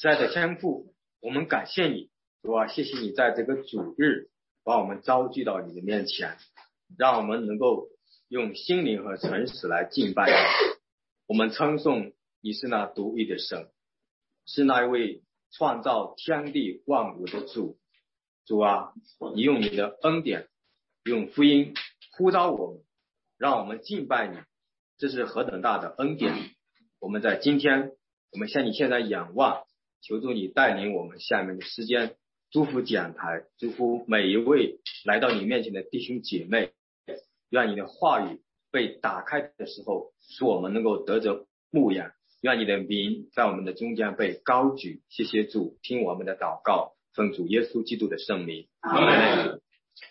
亲爱的天父，我们感谢你，主啊，谢谢你在这个主日把我们召聚到你的面前，让我们能够用心灵和诚实来敬拜你。我们称颂你是那独一的神，是那一位创造天地万物的主。主啊，你用你的恩典，用福音呼召我们，让我们敬拜你，这是何等大的恩典！我们在今天，我们向你现在仰望，求助你带领我们下面的时间，祝福讲台，祝福每一位来到你面前的弟兄姐妹，愿你的话语被打开的时候，使我们能够得着牧养，愿你的名在我们的中间被高举。谢谢主，听我们的祷告。奉主耶稣基督的圣名，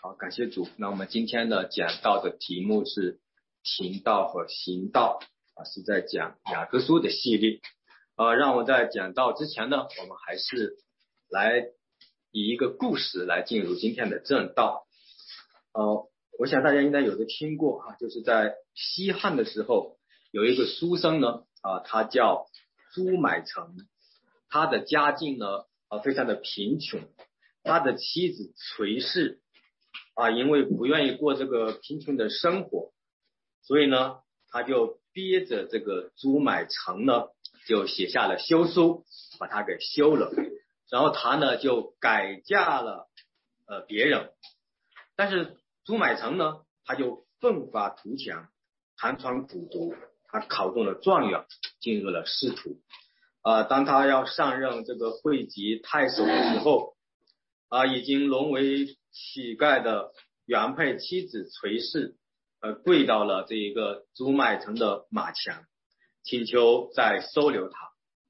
好，感谢主。那我们今天的讲到的题目是行道和行道啊，是在讲雅各书的系列。呃，让我在讲道之前呢，我们还是来以一个故事来进入今天的正道。呃，我想大家应该有的听过啊，就是在西汉的时候，有一个书生呢，啊，他叫朱买臣，他的家境呢。啊，非常的贫穷，他的妻子崔氏啊，因为不愿意过这个贫穷的生活，所以呢，他就憋着这个朱买臣呢，就写下了休书，把他给休了，然后他呢就改嫁了呃别人，但是朱买臣呢，他就奋发图强，寒窗苦读，他考中了状元，进入了仕途。啊，当他要上任这个会稽太守的时候，啊，已经沦为乞丐的原配妻子崔氏，呃，跪到了这一个朱买臣的马前，请求再收留他，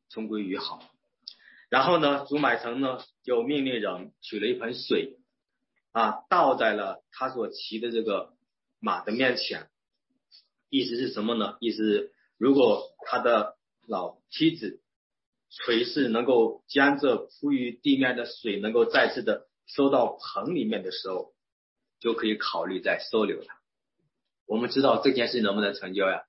重归于好。然后呢，朱买臣呢就命令人取了一盆水，啊，倒在了他所骑的这个马的面前，意思是什么呢？意思是如果他的老妻子。锤是能够将这铺于地面的水能够再次的收到盆里面的时候，就可以考虑再收留他。我们知道这件事能不能成交呀？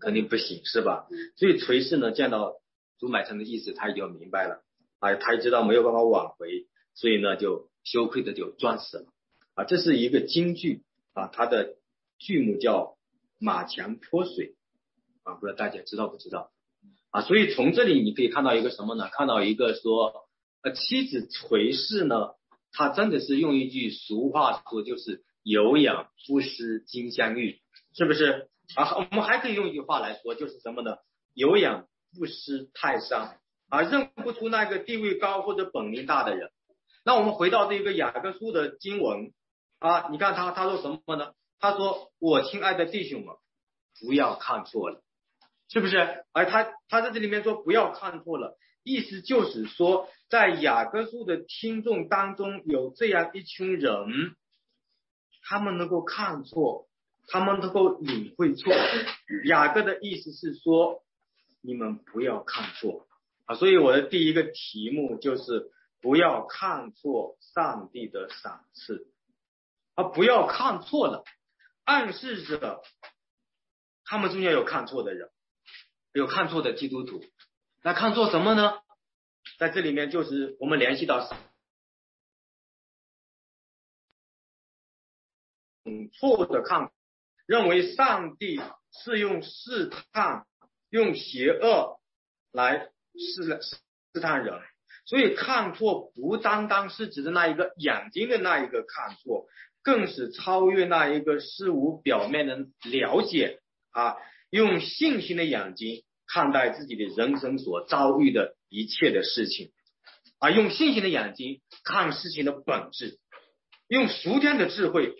肯定不行，是吧？所以垂氏呢见到朱买臣的意思，他已经明白了，啊，他也知道没有办法挽回，所以呢就羞愧的就撞死了。啊，这是一个京剧啊，它的剧目叫马前泼水啊，不知道大家知道不知道？啊，所以从这里你可以看到一个什么呢？看到一个说，呃，妻子垂氏呢，她真的是用一句俗话说，就是有养不失金镶玉，是不是？啊，我们还可以用一句话来说，就是什么呢？有养不识泰山，啊，认不出那个地位高或者本领大的人。那我们回到这个雅各书的经文啊，你看他他说什么呢？他说：“我亲爱的弟兄们，不要看错了。”是不是？而他他在这里面说不要看错了，意思就是说，在雅各书的听众当中有这样一群人，他们能够看错，他们能够领会错。雅各的意思是说，你们不要看错啊。所以我的第一个题目就是不要看错上帝的赏赐啊，不要看错了，暗示着他们中间有看错的人。有看错的基督徒，那看错什么呢？在这里面就是我们联系到，嗯，错的看，认为上帝是用试探、用邪恶来试试探人，所以看错不单单是指的那一个眼睛的那一个看错，更是超越那一个事物表面的了解啊，用信心的眼睛。看待自己的人生所遭遇的一切的事情，啊，用信心的眼睛看事情的本质，用熟天的智慧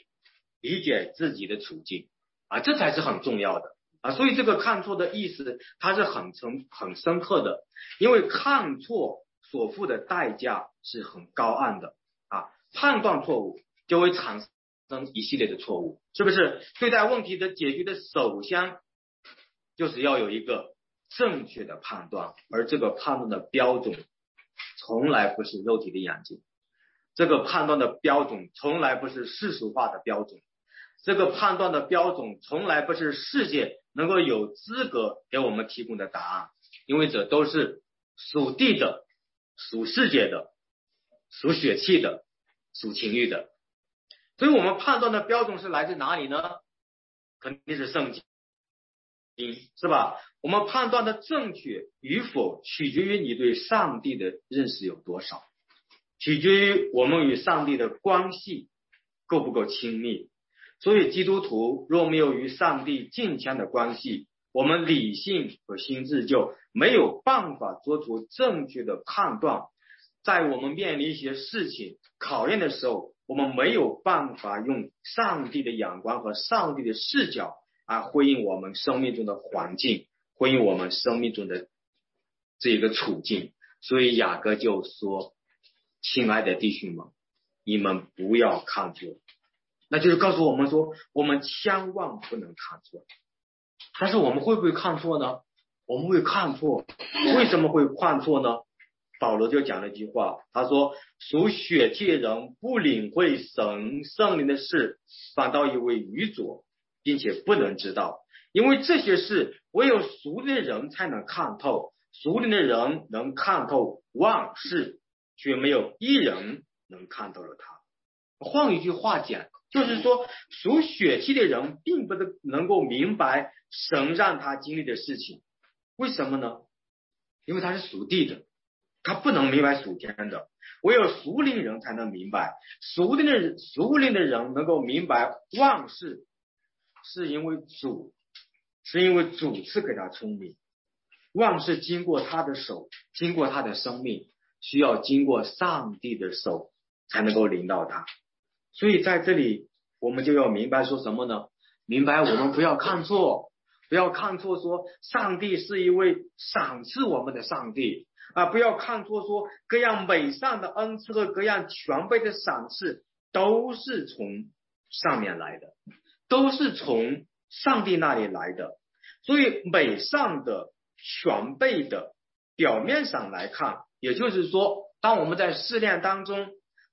理解自己的处境，啊，这才是很重要的啊。所以这个看错的意思，它是很深很深刻的，因为看错所付的代价是很高昂的啊。判断错误就会产生一系列的错误，是不是？对待问题的解决的首先就是要有一个。正确的判断，而这个判断的标准从来不是肉体的眼睛，这个判断的标准从来不是世俗化的标准，这个判断的标准从来不是世界能够有资格给我们提供的答案，因为这都是属地的、属世界的、属血气的、属情欲的。所以我们判断的标准是来自哪里呢？肯定是圣经，是吧？我们判断的正确与否，取决于你对上帝的认识有多少，取决于我们与上帝的关系够不够亲密。所以，基督徒若没有与上帝近前的关系，我们理性和心智就没有办法做出正确的判断。在我们面临一些事情考验的时候，我们没有办法用上帝的眼光和上帝的视角啊回应我们生命中的环境，回应我们生命中的这一个处境。所以雅各就说：“亲爱的弟兄们，你们不要看错。”那就是告诉我们说，我们千万不能看错。但是我们会不会看错呢？我们会看错，为什么会看错呢？保罗就讲了一句话，他说：“属血气的人不领会神圣灵的事，反倒以为愚拙，并且不能知道，因为这些事唯有熟灵的人才能看透。熟灵的人能看透万事，却没有一人能看透了他。换一句话讲，就是说，属血气的人并不能能够明白神让他经历的事情，为什么呢？因为他是属地的。”他不能明白属天的，唯有属灵人才能明白。属灵的人，属灵的人能够明白万事，是因为主，是因为主赐给他聪明。万事经过他的手，经过他的生命，需要经过上帝的手才能够领导他。所以在这里，我们就要明白说什么呢？明白我们不要看错，不要看错，说上帝是一位赏赐我们的上帝。啊，不要看错，说各样美善的恩赐和各样全备的赏赐都是从上面来的，都是从上帝那里来的。所以美善的、全备的，表面上来看，也就是说，当我们在试炼当中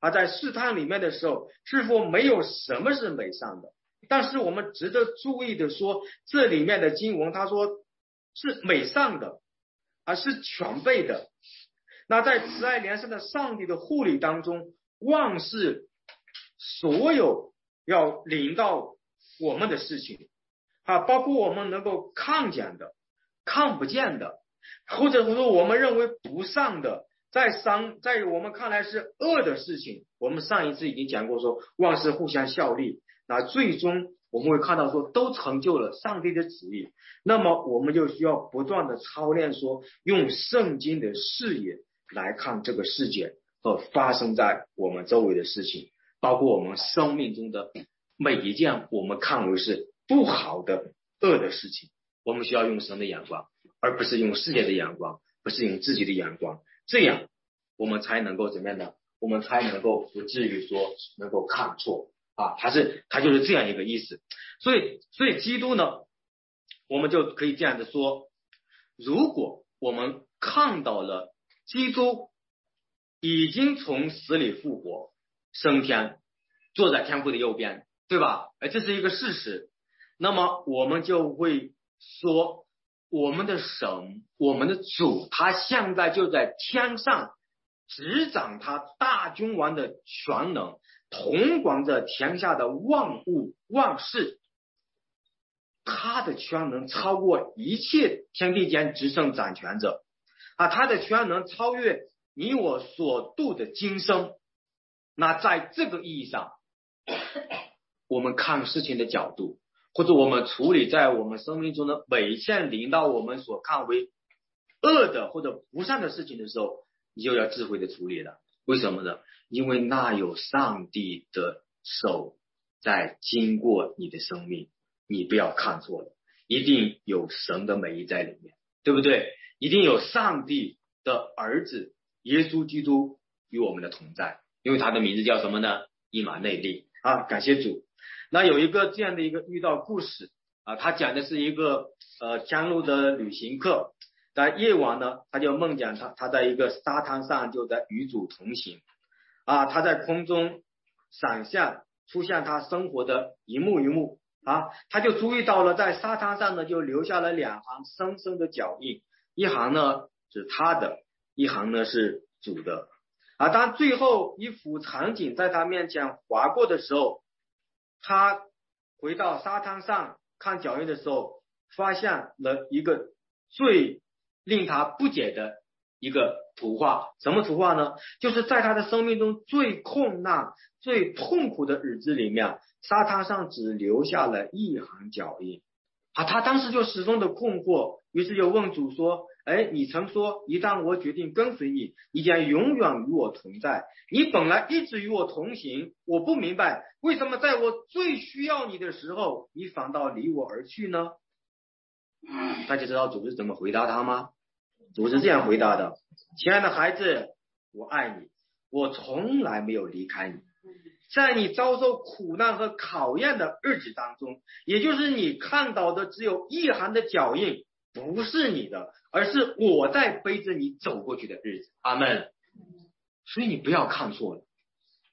啊，在试探里面的时候，是否没有什么是美善的？但是我们值得注意的说，这里面的经文他说是美善的。而是全备的。那在慈爱连生的上帝的护理当中，万事所有要临到我们的事情啊，包括我们能够看见的、看不见的，或者说我们认为不善的，在商在我们看来是恶的事情，我们上一次已经讲过，说万事互相效力，那最终。我们会看到说都成就了上帝的旨意，那么我们就需要不断的操练说用圣经的视野来看这个世界和发生在我们周围的事情，包括我们生命中的每一件我们看为是不好的恶的事情，我们需要用神的眼光，而不是用世界的眼光，不是用自己的眼光，这样我们才能够怎么样呢？我们才能够不至于说能够看错。啊，他是他就是这样一个意思，所以所以基督呢，我们就可以这样子说：如果我们看到了基督已经从死里复活升天，坐在天父的右边，对吧？哎，这是一个事实。那么我们就会说，我们的神，我们的主，他现在就在天上执掌他大君王的全能。统管着天下的万物万事，他的权能超过一切天地间执政掌权者啊！他的权能超越你我所度的今生。那在这个意义上，我们看事情的角度，或者我们处理在我们生命中的每一件临到我们所看为恶的或者不善的事情的时候，你就要智慧的处理了。为什么呢？因为那有上帝的手在经过你的生命，你不要看错了，一定有神的美意在里面，对不对？一定有上帝的儿子耶稣基督与我们的同在，因为他的名字叫什么呢？伊玛内利啊！感谢主。那有一个这样的一个遇到故事啊，他讲的是一个呃江路的旅行客。在夜晚呢，他就梦见他他在一个沙滩上就在与主同行，啊，他在空中闪现出现他生活的一幕一幕啊，他就注意到了在沙滩上呢就留下了两行深深的脚印，一行呢是他的，一行呢是主的。啊，当最后一幅场景在他面前划过的时候，他回到沙滩上看脚印的时候，发现了一个最令他不解的一个图画。什么图画呢？就是在他的生命中最困难、最痛苦的日子里面，沙滩上只留下了一行脚印。啊，他当时就始终的困惑，于是就问主说。哎，你曾说，一旦我决定跟随你，你将永远与我同在。你本来一直与我同行，我不明白为什么在我最需要你的时候，你反倒离我而去呢？大家知道主是怎么回答他吗？主是这样回答的：亲爱的孩子，我爱你，我从来没有离开你。在你遭受苦难和考验的日子当中，也就是你看到的只有一行的脚印。不是你的，而是我在背着你走过去的日子。阿门。所以你不要看错了。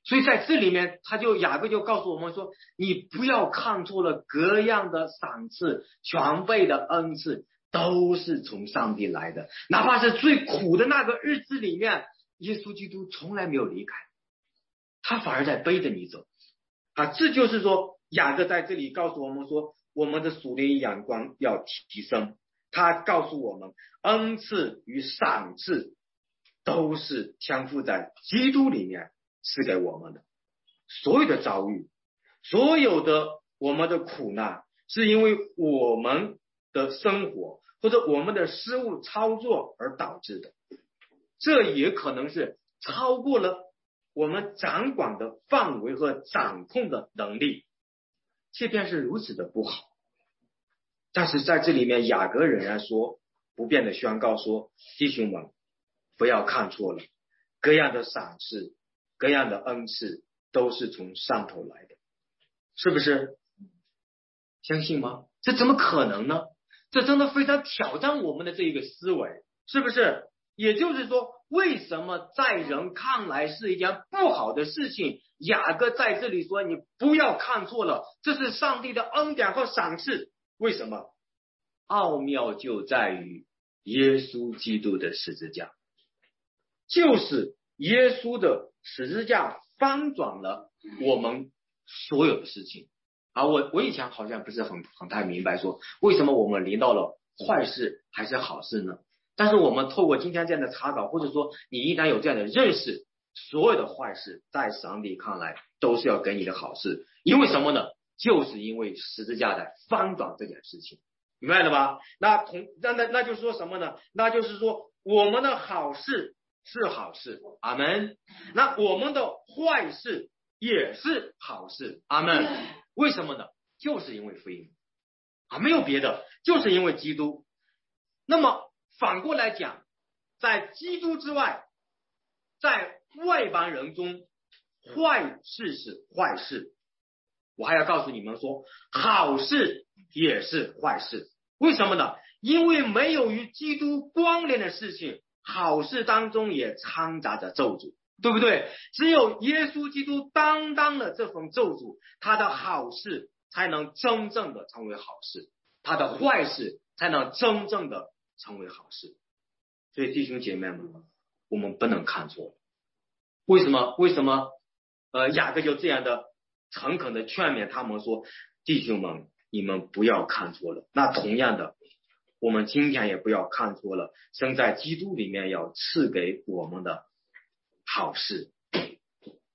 所以在这里面，他就雅各就告诉我们说，你不要看错了，各样的赏赐、全备的恩赐都是从上帝来的。哪怕是最苦的那个日子里面，耶稣基督从来没有离开，他反而在背着你走。啊，这就是说，雅各在这里告诉我们说，我们的属灵眼光要提升。他告诉我们，恩赐与赏赐都是天赋在基督里面赐给我们的。所有的遭遇，所有的我们的苦难，是因为我们的生活或者我们的失误操作而导致的。这也可能是超过了我们掌管的范围和掌控的能力。即便是如此的不好。但是在这里面，雅各仍然说，不变的宣告说：“弟兄们，不要看错了，各样的赏赐、各样的恩赐都是从上头来的，是不是？相信吗？这怎么可能呢？这真的非常挑战我们的这一个思维，是不是？也就是说，为什么在人看来是一件不好的事情？雅各在这里说，你不要看错了，这是上帝的恩典和赏赐。”为什么？奥妙就在于耶稣基督的十字架，就是耶稣的十字架翻转了我们所有的事情。啊，我我以前好像不是很很太明白，说为什么我们临到了坏事还是好事呢？但是我们透过今天这样的查找，或者说你一旦有这样的认识，所有的坏事在上帝看来都是要给你的好事，因为什么呢？就是因为十字架的翻转这件事情，明白了吧？那同那那那就是说什么呢？那就是说我们的好事是好事，阿门。那我们的坏事也是好事，阿门。为什么呢？就是因为福音啊，没有别的，就是因为基督。那么反过来讲，在基督之外，在外邦人中，坏事是坏事。我还要告诉你们说，好事也是坏事，为什么呢？因为没有与基督关联的事情，好事当中也掺杂着咒诅，对不对？只有耶稣基督担当了这份咒诅，他的好事才能真正的成为好事，他的坏事才能真正的成为好事。所以弟兄姐妹们，我们不能看错。为什么？为什么？呃，雅各就这样的。诚恳的劝勉他们说：“弟兄们，你们不要看错了。那同样的，我们今天也不要看错了。生在基督里面要赐给我们的好事，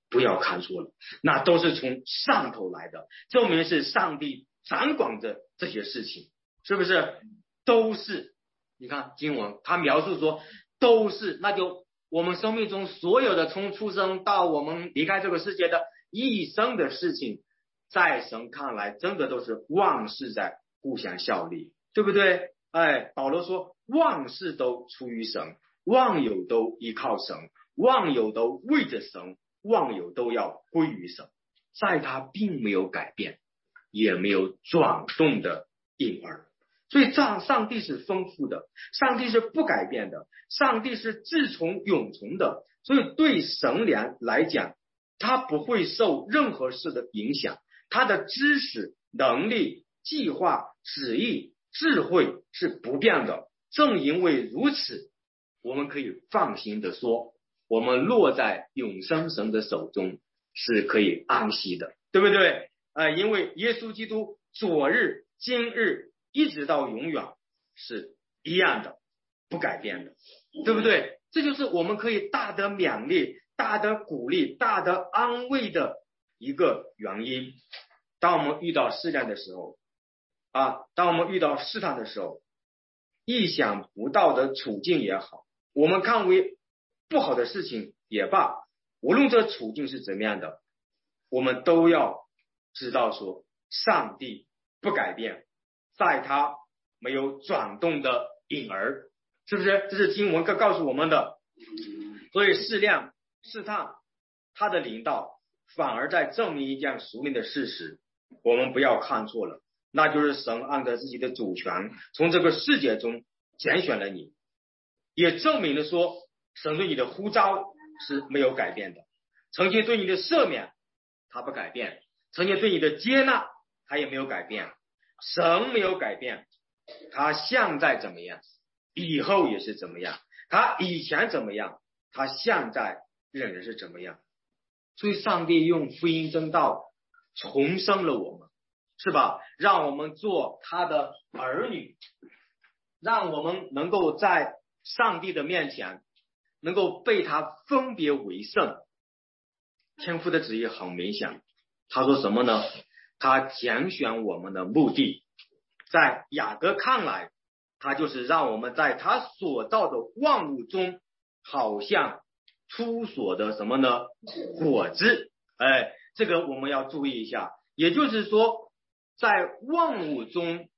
不要看错了。那都是从上头来的，证明是上帝掌管着这些事情，是不是？都是。你看经文，他描述说都是，那就我们生命中所有的从出生到我们离开这个世界的。”一生的事情，在神看来，真的都是万事在互相效力，对不对？哎，保罗说，万事都出于神，万有都依靠神，万有都为着神，万有都要归于神，在他并没有改变，也没有转动的婴儿。所以，上上帝是丰富的，上帝是不改变的，上帝是自从永存的。所以，对神良来讲，他不会受任何事的影响，他的知识、能力、计划、旨意、智慧是不变的。正因为如此，我们可以放心的说，我们落在永生神的手中是可以安息的，对不对？啊，因为耶稣基督昨日、今日一直到永远是一样的，不改变的，对不对？这就是我们可以大得勉励、大的鼓励、大的安慰的一个原因。当我们遇到试炼的时候，啊，当我们遇到试探的时候，意想不到的处境也好，我们看为不好的事情也罢，无论这处境是怎么样的，我们都要知道说，上帝不改变，在他没有转动的影儿，是不是？这是经文告告诉我们的。所以试炼、试探他的领导，反而在证明一件熟练的事实。我们不要看错了，那就是神按照自己的主权，从这个世界中拣选了你，也证明了说，神对你的呼召是没有改变的，曾经对你的赦免，他不改变；曾经对你的接纳，他也没有改变。神没有改变，他现在怎么样，以后也是怎么样；他以前怎么样，他现在仍然是怎么样。所以，上帝用福音真道。重生了我们，是吧？让我们做他的儿女，让我们能够在上帝的面前，能够被他分别为圣。天父的旨意很明显，他说什么呢？他拣选我们的目的，在雅各看来，他就是让我们在他所造的万物中，好像出所的什么呢？果子，哎。这个我们要注意一下，也就是说，在万物中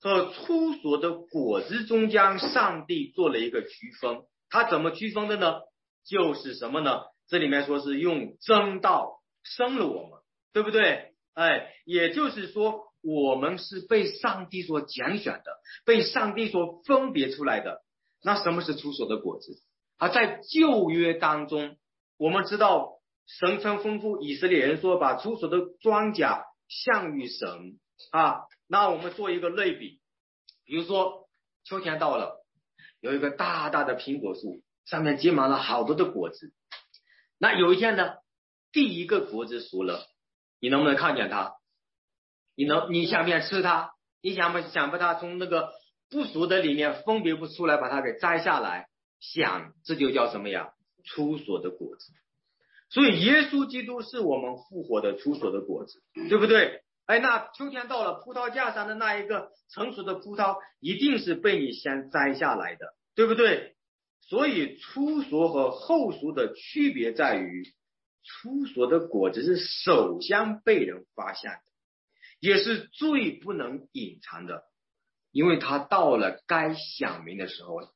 和出所的果子中间，上帝做了一个区分。他怎么区分的呢？就是什么呢？这里面说是用真道生了我们，对不对？哎，也就是说，我们是被上帝所拣选的，被上帝所分别出来的。那什么是出所的果子？而在旧约当中，我们知道。神称吩咐以色列人说：“把出所的庄稼向于神啊。”那我们做一个类比，比如说秋天到了，有一个大大的苹果树，上面结满了好多的果子。那有一天呢，第一个果子熟了，你能不能看见它？你能？你想不想吃它？你想不想把它从那个不熟的里面分别不出来，把它给摘下来？想，这就叫什么呀？出所的果子。所以，耶稣基督是我们复活的出所的果子，对不对？哎，那秋天到了，葡萄架上的那一个成熟的葡萄，一定是被你先摘下来的，对不对？所以，初熟和后熟的区别在于，初熟的果子是首先被人发现的，也是最不能隐藏的，因为它到了该显明的时候了，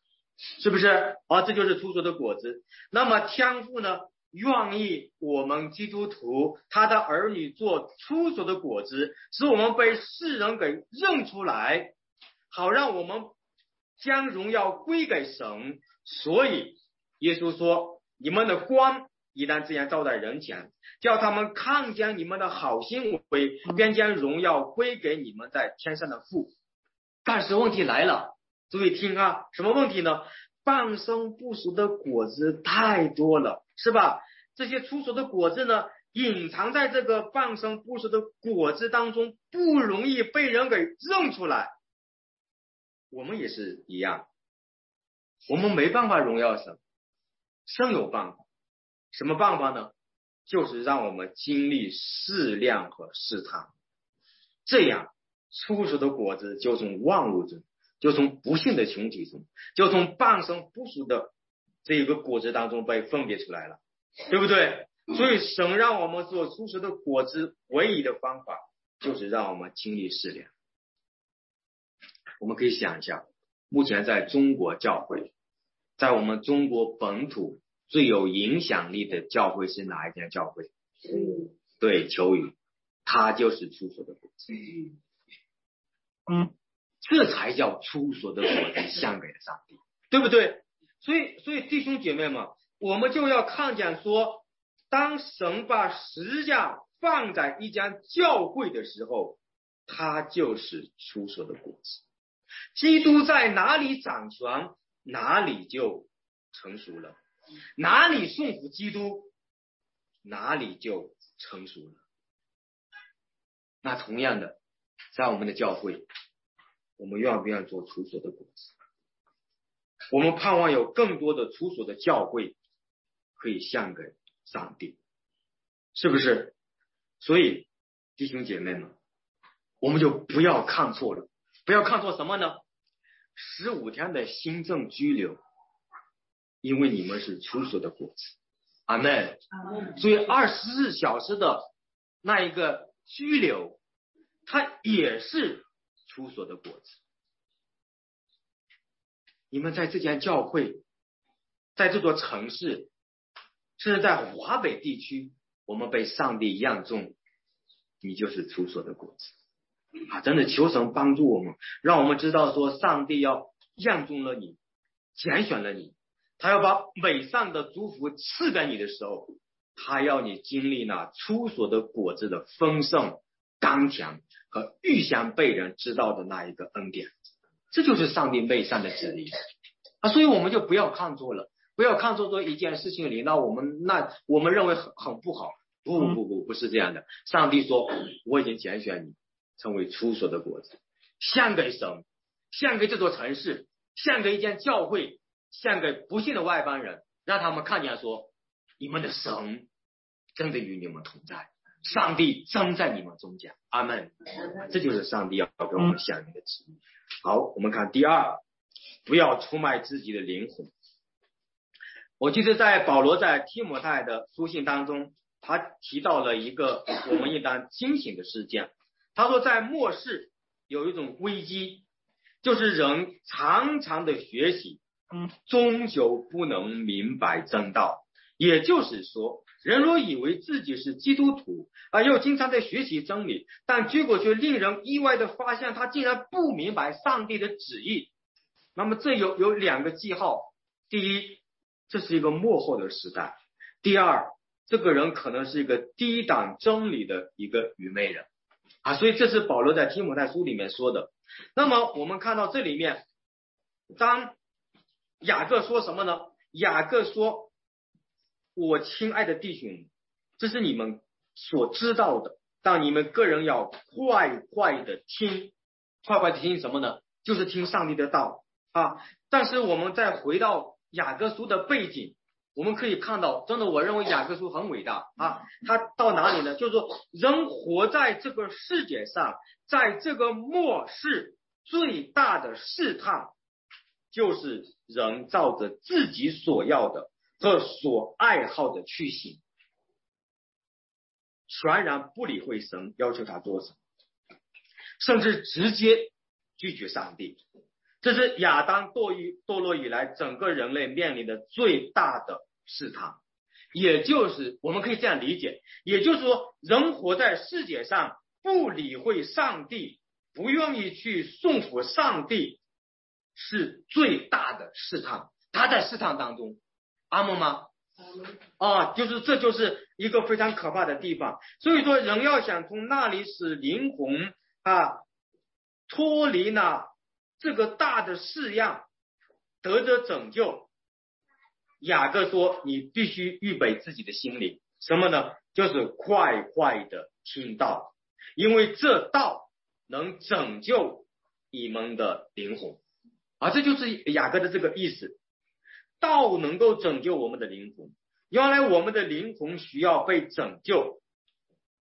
是不是？啊，这就是出熟的果子。那么，天父呢？愿意我们基督徒他的儿女做出熟的果子，使我们被世人给认出来，好让我们将荣耀归给神。所以耶稣说：“你们的光一旦这样照在人前，叫他们看见你们的好行为，便将荣耀归给你们在天上的父。”但是问题来了，注意听啊，什么问题呢？半生不熟的果子太多了。是吧？这些出熟的果子呢，隐藏在这个半生不熟的果子当中，不容易被人给认出来。我们也是一样，我们没办法荣耀神，神有办法。什么办法呢？就是让我们经历试炼和试探，这样出熟的果子就从万物中，就从不幸的群体中，就从半生不熟的。这一个果子当中被分别出来了，对不对？所以神让我们做出熟的果子，唯一的方法就是让我们经历试炼。我们可以想一下，目前在中国教会，在我们中国本土最有影响力的教会是哪一间教会？对，求雨，他就是出熟的果子。嗯，这才叫出所的果子献给了上帝，对不对？所以，所以弟兄姐妹们，我们就要看见说，当神把十架放在一家教会的时候，它就是出所的果子。基督在哪里掌权，哪里就成熟了。哪里顺服基督，哪里就成熟了。那同样的，在我们的教会，我们愿不愿意做出所的果子？我们盼望有更多的出所的教会可以献给上帝，是不是？所以弟兄姐妹们，我们就不要看错了，不要看错什么呢？十五天的新政拘留，因为你们是出所的果子，阿门。所以二十四小时的那一个拘留，它也是出所的果子。你们在这间教会，在这座城市，甚至在华北地区，我们被上帝样中，你就是出所的果子啊！真的，求神帮助我们，让我们知道说，上帝要样中了你，拣选了你，他要把美善的祝福赐给你的时候，他要你经历那出所的果子的丰盛、刚强和预先被人知道的那一个恩典。这就是上帝内善的旨意啊，所以我们就不要看错了，不要看错做一件事情里，那我们那我们认为很很不好，不不不不是这样的。上帝说我已经拣选你成为出所的果子，献给神，献给这座城市，献给一间教会，献给不信的外邦人，让他们看见说你们的神真的与你们同在，上帝真在你们中间，阿门。这就是上帝要给我们下面的旨意。好，我们看第二，不要出卖自己的灵魂。我记得在保罗在提摩太的书信当中，他提到了一个我们应当清醒的事件。他说，在末世有一种危机，就是人常常的学习，终究不能明白正道。也就是说。人若以为自己是基督徒啊，又经常在学习真理，但结果却令人意外的发现，他竟然不明白上帝的旨意。那么这有有两个记号：第一，这是一个幕后的时代；第二，这个人可能是一个低档真理的一个愚昧人啊。所以这是保罗在提摩太书里面说的。那么我们看到这里面，当雅各说什么呢？雅各说。我亲爱的弟兄，这是你们所知道的，但你们个人要快快的听，快快的听什么呢？就是听上帝的道啊！但是我们再回到雅各书的背景，我们可以看到，真的，我认为雅各书很伟大啊！他到哪里呢？就是说，人活在这个世界上，在这个末世，最大的试探就是人照着自己所要的。和所爱好的去行，全然不理会神要求他做什么，甚至直接拒绝上帝。这是亚当堕于堕落以来，整个人类面临的最大的试探。也就是我们可以这样理解，也就是说，人活在世界上，不理会上帝，不愿意去顺服上帝，是最大的试探。他在试探当中。阿门吗？啊，就是这就是一个非常可怕的地方。所以说，人要想从那里使灵魂啊脱离呢这个大的式样，得着拯救，雅各说，你必须预备自己的心灵，什么呢？就是快快的听道，因为这道能拯救你们的灵魂啊，这就是雅各的这个意思。道能够拯救我们的灵魂，原来我们的灵魂需要被拯救。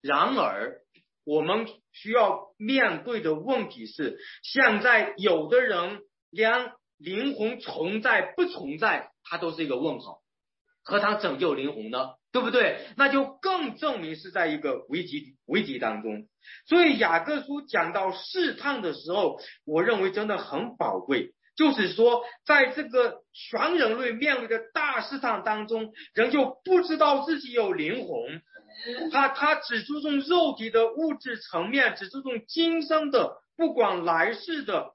然而，我们需要面对的问题是：现在有的人连灵魂存在不存在，他都是一个问号，何谈拯救灵魂呢？对不对？那就更证明是在一个危机危机当中。所以雅各书讲到试探的时候，我认为真的很宝贵。就是说，在这个全人类面临的大市场当中，人就不知道自己有灵魂，他他只注重肉体的物质层面，只注重今生的，不管来世的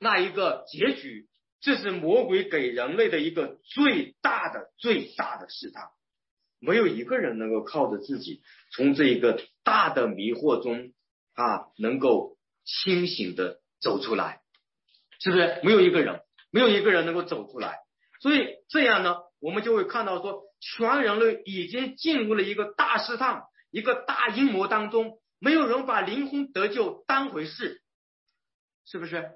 那一个结局，这是魔鬼给人类的一个最大的最大的试探。没有一个人能够靠着自己从这一个大的迷惑中啊，能够清醒的走出来。是不是没有一个人，没有一个人能够走出来？所以这样呢，我们就会看到说，全人类已经进入了一个大试探、一个大阴谋当中，没有人把灵魂得救当回事，是不是？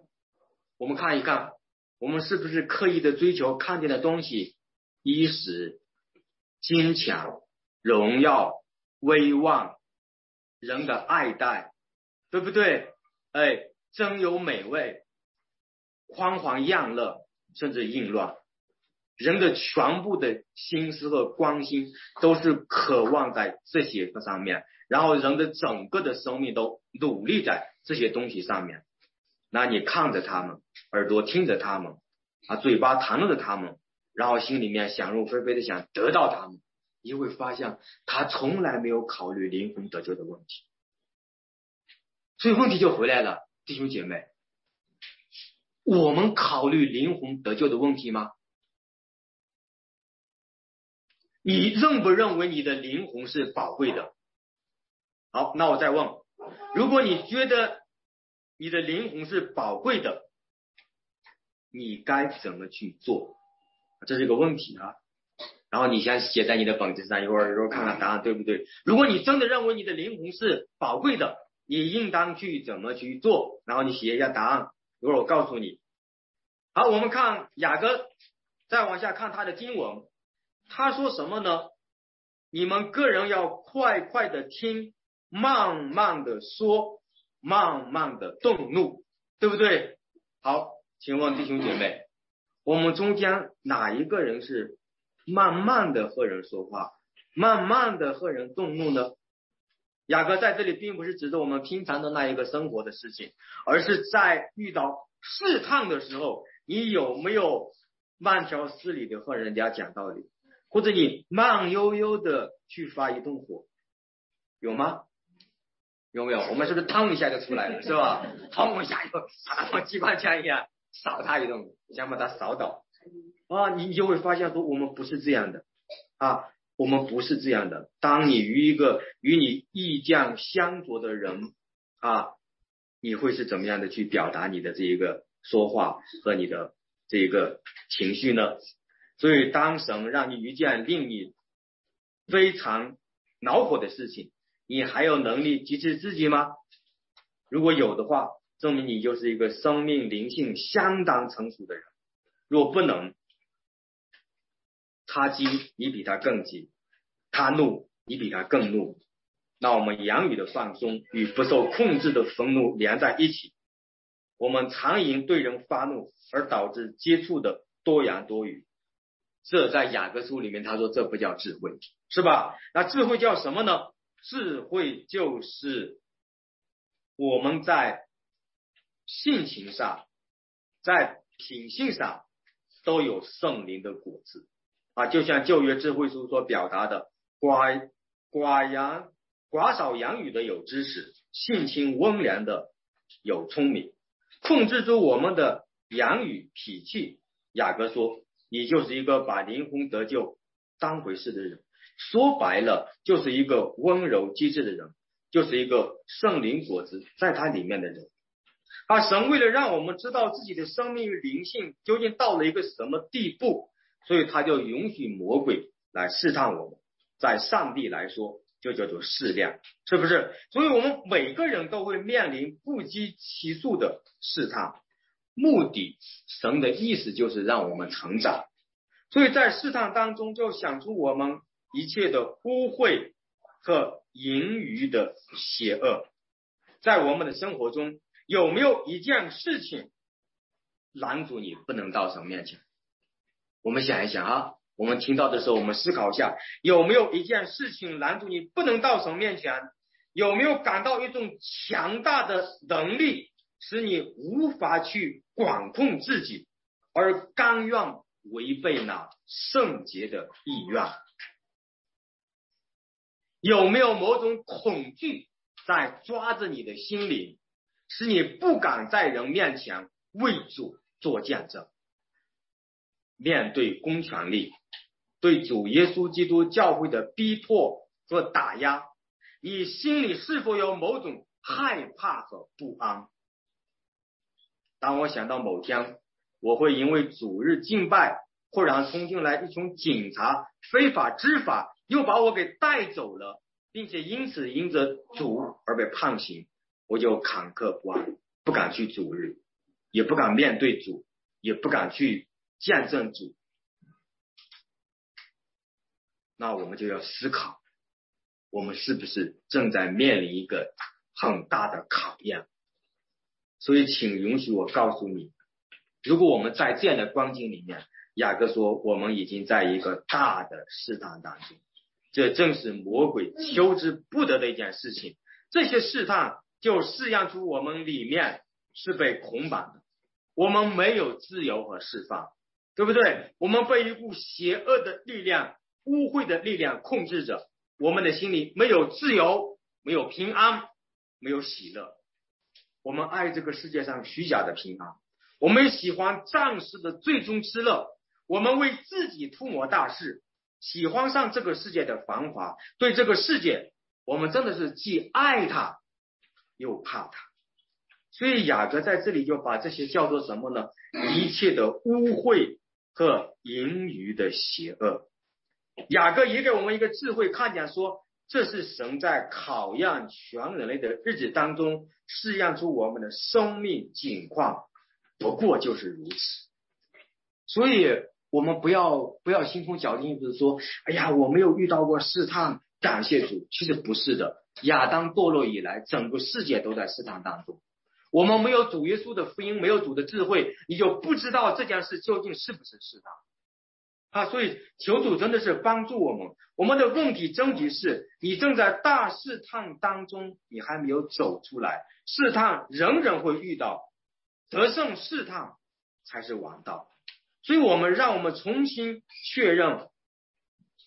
我们看一看，我们是不是刻意的追求看见的东西，衣食、金钱、荣耀、威望、人的爱戴，对不对？哎，真有美味，宽环样乐，甚至淫乱。人的全部的心思和关心都是渴望在这些个上面，然后人的整个的生命都努力在这些东西上面。那你看着他们，耳朵听着他们，啊，嘴巴谈论着他们，然后心里面想入非非的想得到他们，你会发现他从来没有考虑灵魂得救的问题。所以问题就回来了，弟兄姐妹，我们考虑灵魂得救的问题吗？你认不认为你的灵魂是宝贵的？好，那我再问，如果你觉得你的灵魂是宝贵的，你该怎么去做？这是一个问题啊。然后你先写在你的本子上，一会儿一会儿看看答案对不对。如果你真的认为你的灵魂是宝贵的，你应当去怎么去做？然后你写一下答案，一会我告诉你。好，我们看雅各，再往下看他的经文。他说什么呢？你们个人要快快的听，慢慢的说，慢慢的动怒，对不对？好，请问弟兄姐妹，我们中间哪一个人是慢慢的和人说话，慢慢的和人动怒呢？雅各在这里并不是指着我们平常的那一个生活的事情，而是在遇到试探的时候，你有没有慢条斯理的和人家讲道理？或者你慢悠悠的去发一顿火，有吗？有没有？我们是不是烫一下就出来了，是吧？烫一下就像机关枪一样扫他一顿，想把他扫倒啊！你就会发现说，我们不是这样的啊，我们不是这样的。当你与一个与你意见相左的人啊，你会是怎么样的去表达你的这一个说话和你的这一个情绪呢？所以，当神让你遇见令你非常恼火的事情，你还有能力支持自己吗？如果有的话，证明你就是一个生命灵性相当成熟的人。若不能，他急你比他更急，他怒你比他更怒，那我们言语的放松与不受控制的愤怒连在一起，我们常因对人发怒而导致接触的多言多语。这在雅各书里面，他说这不叫智慧，是吧？那智慧叫什么呢？智慧就是我们在性情上、在品性上都有圣灵的果子啊。就像旧约智慧书所表达的：寡寡言寡少言语的有知识，性情温良的有聪明，控制住我们的言语脾气。雅各说。你就是一个把灵魂得救当回事的人，说白了就是一个温柔机智的人，就是一个圣灵果子在他里面的人。啊，神为了让我们知道自己的生命与灵性究竟到了一个什么地步，所以他就允许魔鬼来试探我们。在上帝来说，就叫做试炼，是不是？所以我们每个人都会面临不计其数的试探。目的，神的意思就是让我们成长，所以在试探当中就想出我们一切的污秽和淫余的邪恶，在我们的生活中有没有一件事情拦阻你不能到神面前？我们想一想啊，我们听到的时候，我们思考一下，有没有一件事情拦住你不能到神面前？有没有感到一种强大的能力？使你无法去管控自己，而甘愿违背那圣洁的意愿，有没有某种恐惧在抓着你的心灵，使你不敢在人面前为主做见证？面对公权力对主耶稣基督教会的逼迫和打压，你心里是否有某种害怕和不安？当我想到某天我会因为主日敬拜忽然冲进来一群警察，非法执法，又把我给带走了，并且因此因着主而被判刑，我就坎坷不安，不敢去主日，也不敢面对主，也不敢去见证主。那我们就要思考，我们是不是正在面临一个很大的考验？所以，请允许我告诉你，如果我们在这样的光景里面，雅各说，我们已经在一个大的试探当中，这正是魔鬼求之不得的一件事情。这些试探就试验出我们里面是被捆绑的，我们没有自由和释放，对不对？我们被一股邪恶的力量。污秽的力量控制着我们的心里，没有自由，没有平安，没有喜乐。我们爱这个世界上虚假的平安，我们喜欢暂时的最终之乐。我们为自己图谋大事，喜欢上这个世界的繁华。对这个世界，我们真的是既爱它又怕它。所以雅各在这里就把这些叫做什么呢？一切的污秽和盈余的邪恶。雅各也给我们一个智慧，看见说，这是神在考验全人类的日子当中试验出我们的生命境况，不过就是如此。所以，我们不要不要心空侥幸，就是说，哎呀，我没有遇到过试探，感谢主。其实不是的，亚当堕落以来，整个世界都在试探当中。我们没有主耶稣的福音，没有主的智慧，你就不知道这件事究竟是不是试探。啊，所以求主真的是帮助我们。我们的问题终极是你正在大试探当中，你还没有走出来。试探人人会遇到，得胜试探才是王道。所以，我们让我们重新确认，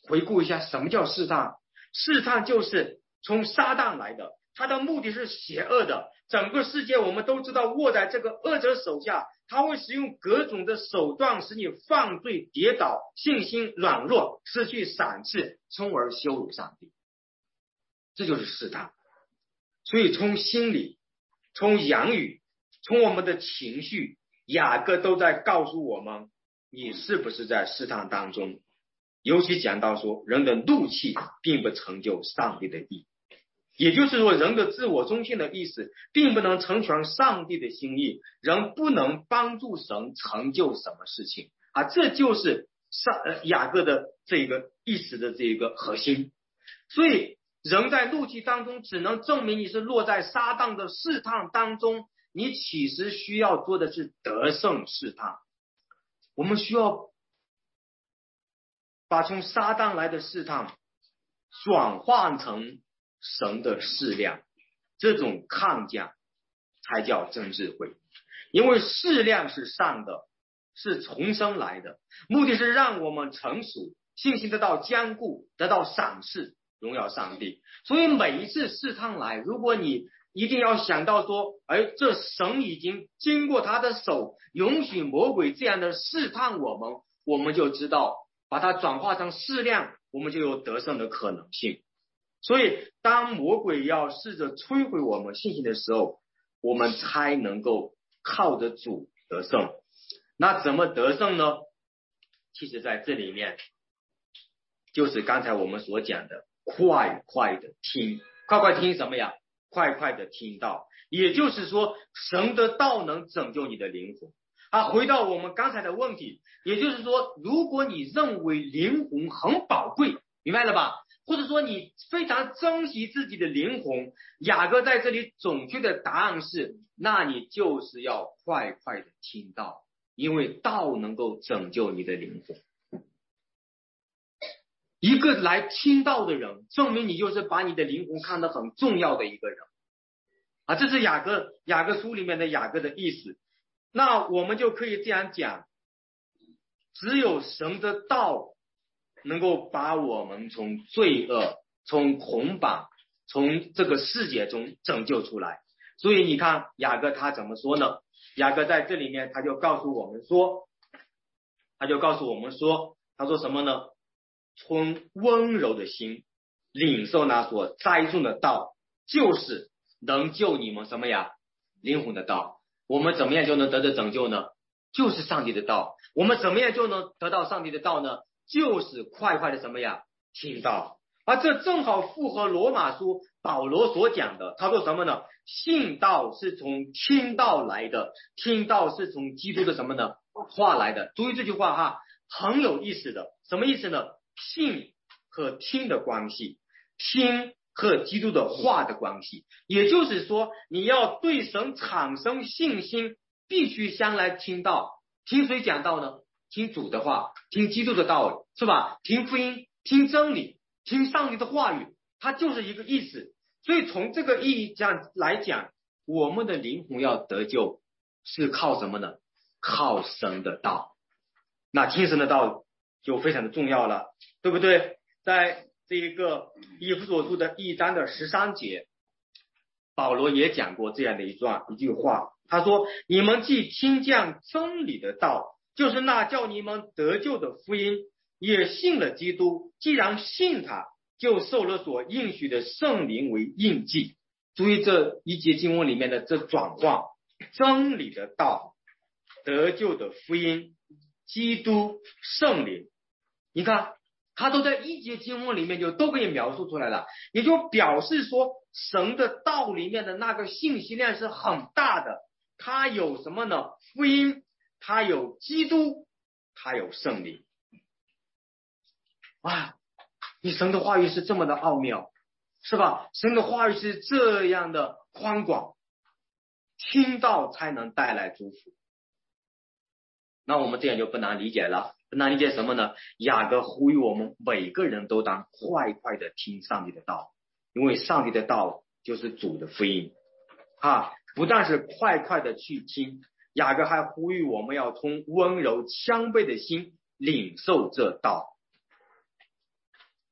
回顾一下什么叫试探。试探就是从撒旦来的，他的目的是邪恶的。整个世界我们都知道，握在这个恶者手下。他会使用各种的手段，使你犯罪、跌倒、信心软弱、失去赏赐，从而羞辱上帝。这就是试探。所以从心理、从言语、从我们的情绪，雅各都在告诉我们：你是不是在试探当中？尤其讲到说，人的怒气并不成就上帝的意。也就是说，人的自我中心的意识，并不能成全上帝的心意，人不能帮助神成就什么事情啊！这就是上雅各的这个意识的这个核心。所以，人在怒气当中，只能证明你是落在撒旦的试探当中。你其实需要做的是得胜试探。我们需要把从撒旦来的试探转换成。神的适量，这种抗价才叫真智慧。因为适量是上的，是重生来的，目的是让我们成熟，信心得到坚固，得到赏赐，荣耀上帝。所以每一次试探来，如果你一定要想到说，哎，这神已经经过他的手，允许魔鬼这样的试探我们，我们就知道把它转化成适量，我们就有得胜的可能性。所以，当魔鬼要试着摧毁我们信心的时候，我们才能够靠着主得胜。那怎么得胜呢？其实，在这里面，就是刚才我们所讲的，快快的听，快快听什么呀？快快的听到，也就是说，神的道能拯救你的灵魂。啊，回到我们刚才的问题，也就是说，如果你认为灵魂很宝贵，明白了吧？或者说你非常珍惜自己的灵魂，雅各在这里准确的答案是：那你就是要快快的听到，因为道能够拯救你的灵魂。一个来听到的人，证明你就是把你的灵魂看得很重要的一个人啊！这是雅各雅各书里面的雅各的意思。那我们就可以这样讲：只有神的道。能够把我们从罪恶、从捆绑、从这个世界中拯救出来。所以你看雅各他怎么说呢？雅各在这里面他就告诉我们说，他就告诉我们说，他说什么呢？从温柔的心领受那所栽种的道，就是能救你们什么呀？灵魂的道。我们怎么样就能得到拯救呢？就是上帝的道。我们怎么样就能得到上帝的道呢？就是快快的什么呀？听到。而这正好符合罗马书保罗所讲的。他说什么呢？信道是从听道来的，听道是从基督的什么呢？话来的。注意这句话哈，很有意思的。什么意思呢？信和听的关系，听和基督的话的关系。也就是说，你要对神产生信心，必须先来听道。听谁讲道呢？听主的话，听基督的道理，是吧？听福音，听真理，听上帝的话语，它就是一个意思。所以从这个意义讲来讲，我们的灵魂要得救，是靠什么呢？靠神的道。那听神的道就非常的重要了，对不对？在这一个以弗所书的一章的十三节，保罗也讲过这样的一段一句话，他说：“你们既听见真理的道。”就是那叫你们得救的福音，也信了基督。既然信他，就受了所应许的圣灵为印记。注意这一节经文里面的这转换：真理的道、得救的福音、基督、圣灵。你看，他都在一节经文里面就都可以描述出来了，也就表示说，神的道里面的那个信息量是很大的。它有什么呢？福音。他有基督，他有圣灵，啊！你神的话语是这么的奥妙，是吧？神的话语是这样的宽广，听到才能带来祝福。那我们这样就不难理解了，不难理解什么呢？雅各呼吁我们每个人都当快快的听上帝的道，因为上帝的道就是主的福音啊！不但是快快的去听。雅各还呼吁我们要从温柔谦卑的心领受这道，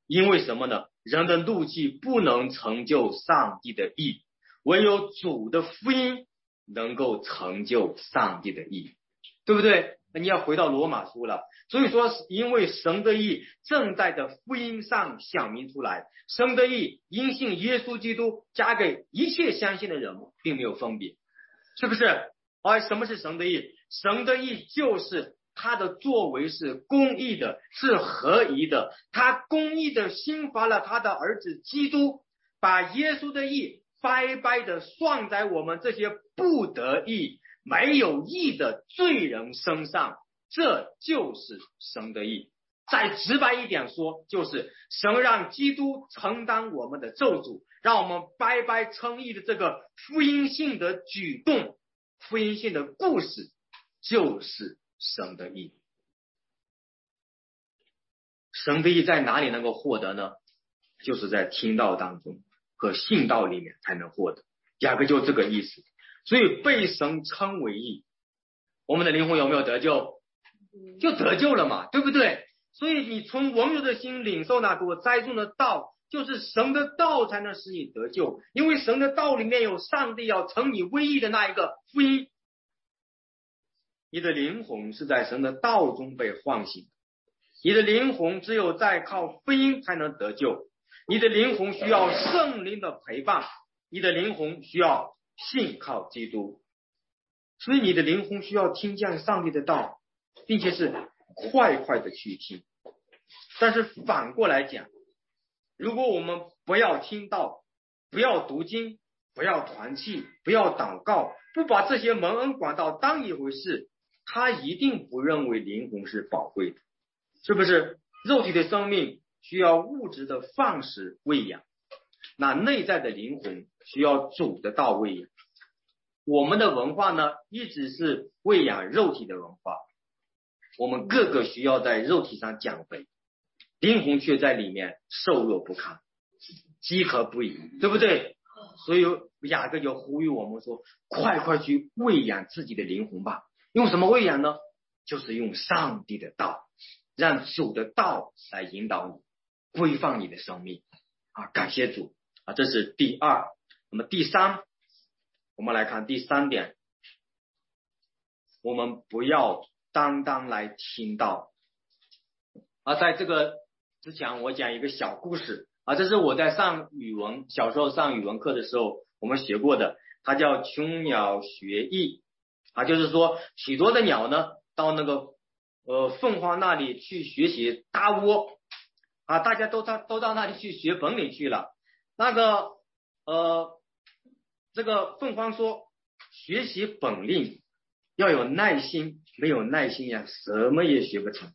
因为什么呢？人的怒气不能成就上帝的意，唯有主的福音能够成就上帝的意，对不对？那你要回到罗马书了。所以说，因为神的意正在的福音上显明出来，神的意因信耶稣基督加给一切相信的人，并没有分别，是不是？而什么是神的意？神的意就是他的作为是公义的，是合宜的。他公义的兴发了他的儿子基督，把耶稣的意白白的算在我们这些不得意、没有义的罪人身上。这就是神的意。再直白一点说，就是神让基督承担我们的咒诅，让我们白白称义的这个福音性的举动。福音信的故事就是神的意，神的意在哪里能够获得呢？就是在听道当中和信道里面才能获得，雅各就这个意思。所以被神称为义，我们的灵魂有没有得救？就得救了嘛，对不对？所以你从温柔的心领受那给我栽种的道。就是神的道才能使你得救，因为神的道里面有上帝要成你威义的那一个福音。你的灵魂是在神的道中被唤醒，你的灵魂只有在靠福音才能得救。你的灵魂需要圣灵的陪伴，你的灵魂需要信靠基督，所以你的灵魂需要听见上帝的道，并且是快快的去听。但是反过来讲。如果我们不要听到，不要读经，不要团契，不要祷告，不把这些蒙恩管道当一回事，他一定不认为灵魂是宝贵的，是不是？肉体的生命需要物质的饭食喂养，那内在的灵魂需要主的道喂养。我们的文化呢，一直是喂养肉体的文化，我们个个需要在肉体上减肥。灵魂却在里面瘦弱不堪，饥渴不已，对不对？所以雅各就呼吁我们说：快快去喂养自己的灵魂吧！用什么喂养呢？就是用上帝的道，让主的道来引导你，规范你的生命啊！感谢主啊！这是第二。那么第三，我们来看第三点，我们不要单单来听到，而在这个。之前我讲一个小故事啊，这是我在上语文小时候上语文课的时候我们学过的，它叫《穷鸟学艺》啊，就是说许多的鸟呢，到那个呃凤凰那里去学习搭窝啊，大家都到都到那里去学本领去了。那个呃，这个凤凰说，学习本领要有耐心，没有耐心呀，什么也学不成。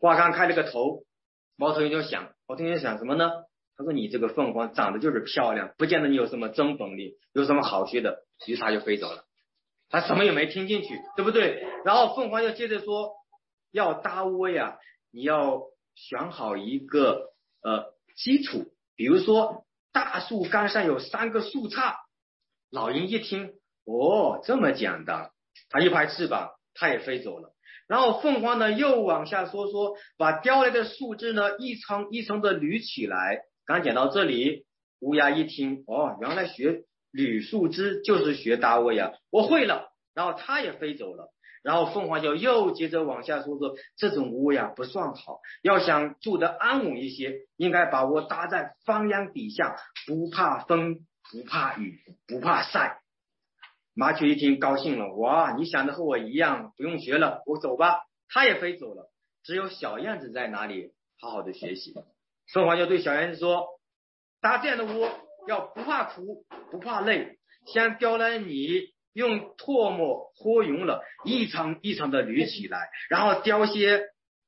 花刚开了个头，猫头鹰就想，猫头鹰想什么呢？他说：“你这个凤凰长得就是漂亮，不见得你有什么真本领，有什么好学的。”于是他就飞走了，他什么也没听进去，对不对？然后凤凰又接着说：“要搭窝呀，你要选好一个呃基础，比如说大树干上有三个树杈。”老鹰一听，哦，这么讲的，他一拍翅膀，他也飞走了。然后凤凰呢又往下说说，把叼来的树枝呢一层一层的捋起来。刚讲到这里，乌鸦一听，哦，原来学捋树枝就是学搭窝呀，我会了。然后它也飞走了。然后凤凰就又接着往下说说，这种窝呀不算好，要想住得安稳一些，应该把窝搭在方秧底下，不怕风，不怕雨，不怕晒。麻雀一听高兴了，哇，你想的和我一样，不用学了，我走吧。它也飞走了。只有小燕子在哪里好好的学习。凤凰就对小燕子说：“搭这样的窝，要不怕苦，不怕累。先叼来你用唾沫和匀了，一层一层的捋起来，然后叼些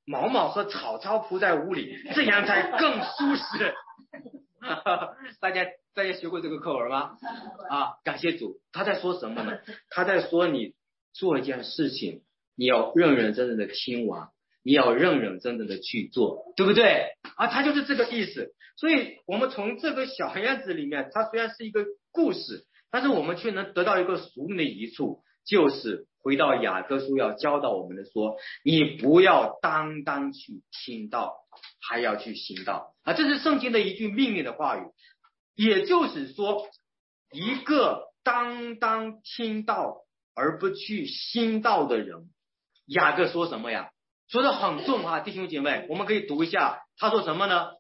毛毛和草草铺在屋里，这样才更舒适。”哈哈大家大家学过这个课文吗？啊，感谢主。他在说什么呢？他在说你做一件事情，你要认认真真的听完。你要认认真真的去做，对不对？啊，他就是这个意思。所以，我们从这个小燕子里面，它虽然是一个故事，但是我们却能得到一个熟练的一处，就是回到雅各书要教导我们的说，你不要单单去听到，还要去行道啊。这是圣经的一句命令的话语。也就是说，一个单单听到而不去心道的人，雅各说什么呀？说的很重啊，弟兄姐妹，我们可以读一下，他说什么呢？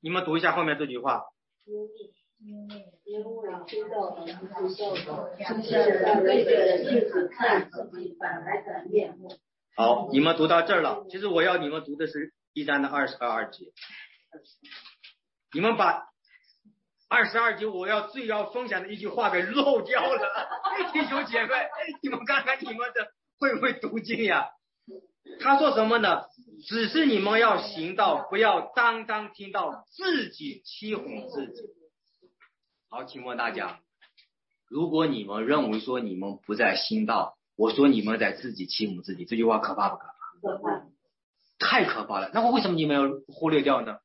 你们读一下后面这句话。好，你们读到这儿了。其实我要你们读的是一章的二十二二节。你们把二十二节我要最要分享的一句话给漏掉了，弟兄姐妹，你们看看你们的会不会读经呀？他说什么呢？只是你们要行道，不要单单听到自己欺哄自己。好，请问大家，如果你们认为说你们不在行道，我说你们在自己欺哄自己，这句话可怕不可怕？可怕，太可怕了。那么为什么你们要忽略掉呢？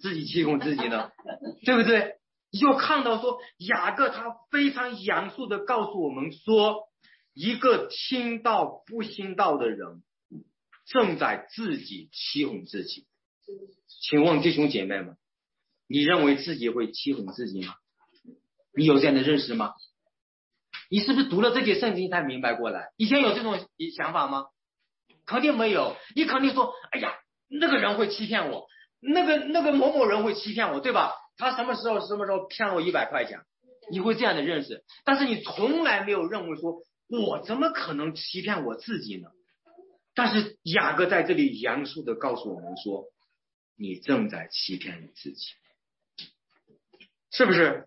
自己欺哄自己呢？对不对？你就看到说雅各他非常严肃的告诉我们说，一个听到不听到的人。正在自己欺哄自己，请问弟兄姐妹们，你认为自己会欺哄自己吗？你有这样的认识吗？你是不是读了这节圣经才明白过来？以前有这种想法吗？肯定没有。你肯定说，哎呀，那个人会欺骗我，那个那个某某人会欺骗我，对吧？他什么时候什么时候骗了我一百块钱？你会这样的认识，但是你从来没有认为说，我怎么可能欺骗我自己呢？但是雅各在这里严肃的告诉我们说：“你正在欺骗你自己，是不是？”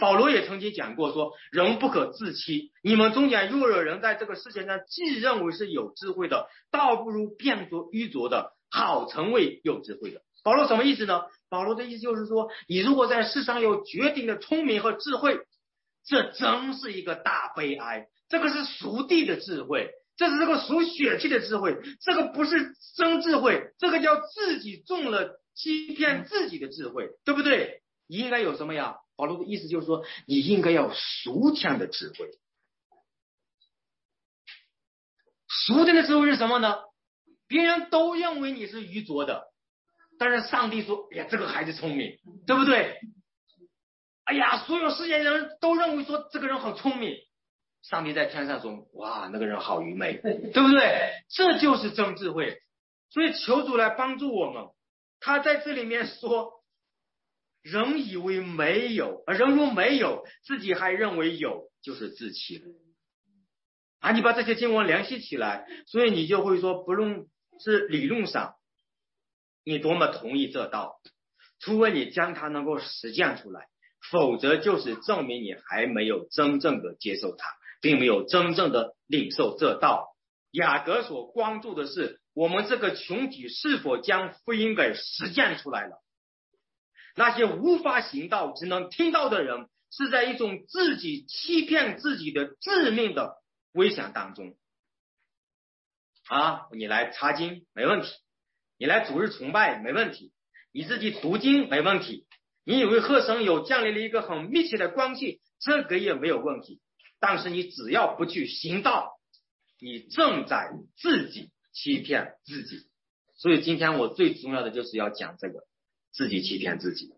保罗也曾经讲过说：“人不可自欺。”你们中间若有人在这个世界上既认为是有智慧的，倒不如变作愚拙的，好成为有智慧的。保罗什么意思呢？保罗的意思就是说，你如果在世上有绝顶的聪明和智慧，这真是一个大悲哀。这个是属地的智慧。这是这个属血气的智慧，这个不是真智慧，这个叫自己中了欺骗自己的智慧，对不对？你应该有什么呀？保罗的意思就是说，你应该要属天的智慧。属天的智慧是什么呢？别人都认为你是愚拙的，但是上帝说：“哎呀，这个孩子聪明，对不对？”哎呀，所有世界人都认为说这个人很聪明。上帝在天上说：“哇，那个人好愚昧，对不对？这就是真智慧。所以求主来帮助我们。他在这里面说，人以为没有，人如没有，自己还认为有，就是自欺了。啊，你把这些经文联系起来，所以你就会说，不论是理论上你多么同意这道，除非你将它能够实践出来，否则就是证明你还没有真正的接受它，并没有真正的领受这道。雅各所关注的是，我们这个群体是否将福音给实践出来了。那些无法行道、只能听到的人，是在一种自己欺骗自己的致命的危险当中。啊，你来查经没问题，你来主日崇拜没问题，你自己读经没问题，你以为和神有建立了一个很密切的关系，这个也没有问题。但是你只要不去行道，你正在自己欺骗自己。所以今天我最重要的就是要讲这个。自己欺骗自己，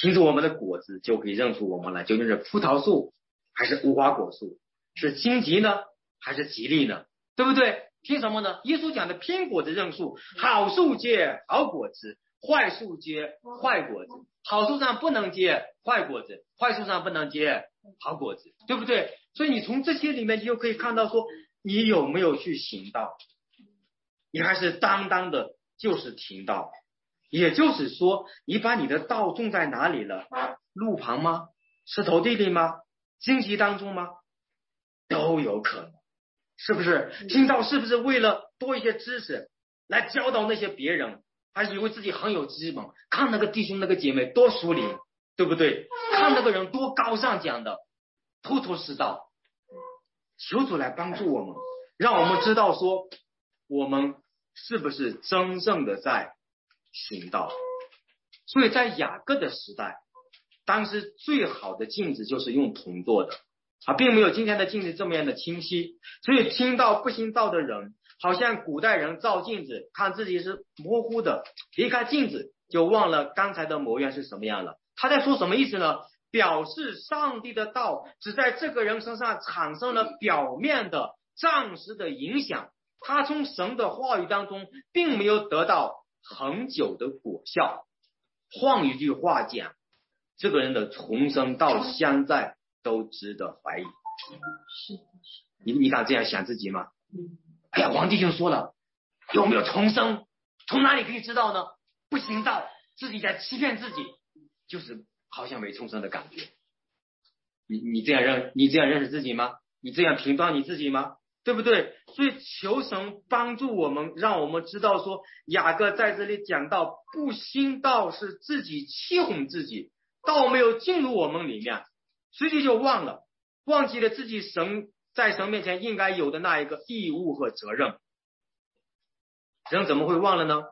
凭着我们的果子就可以认出我们来究竟是葡萄树还是无花果树，是荆棘呢还是吉利呢？对不对？凭什么呢？耶稣讲的拼果子认树，好树结好果子，坏树结坏果子。好树上不能结坏果子，坏树上不能结好果子，对不对？所以你从这些里面，你就可以看到说，你有没有去行道？你还是当当的，就是听道。也就是说，你把你的道种在哪里了？路旁吗？石头地里吗？荆棘当中吗？都有可能，是不是？听到是不是为了多一些知识来教导那些别人，还是以为自己很有资本看那个弟兄那个姐妹多熟灵，对不对？看那个人多高尚讲的，头头是道。求主来帮助我们，让我们知道说，我们是不是真正的在。行道，所以在雅各的时代，当时最好的镜子就是用铜做的啊，并没有今天的镜子这么样的清晰。所以听到不行道的人，好像古代人照镜子看自己是模糊的，离开镜子就忘了刚才的模样是什么样了。他在说什么意思呢？表示上帝的道只在这个人身上产生了表面的暂时的影响，他从神的话语当中并没有得到。恒久的果效。换一句话讲，这个人的重生到现在都值得怀疑。是你你敢这样想自己吗？哎呀，王弟兄说了，有没有重生？从哪里可以知道呢？不行道，自己在欺骗自己，就是好像没重生的感觉。你你这样认，你这样认识自己吗？你这样评断你自己吗？对不对？所以求神帮助我们，让我们知道说，雅各在这里讲到不心道是自己欺哄自己，道没有进入我们里面，随即就忘了，忘记了自己神在神面前应该有的那一个义务和责任。人怎么会忘了呢？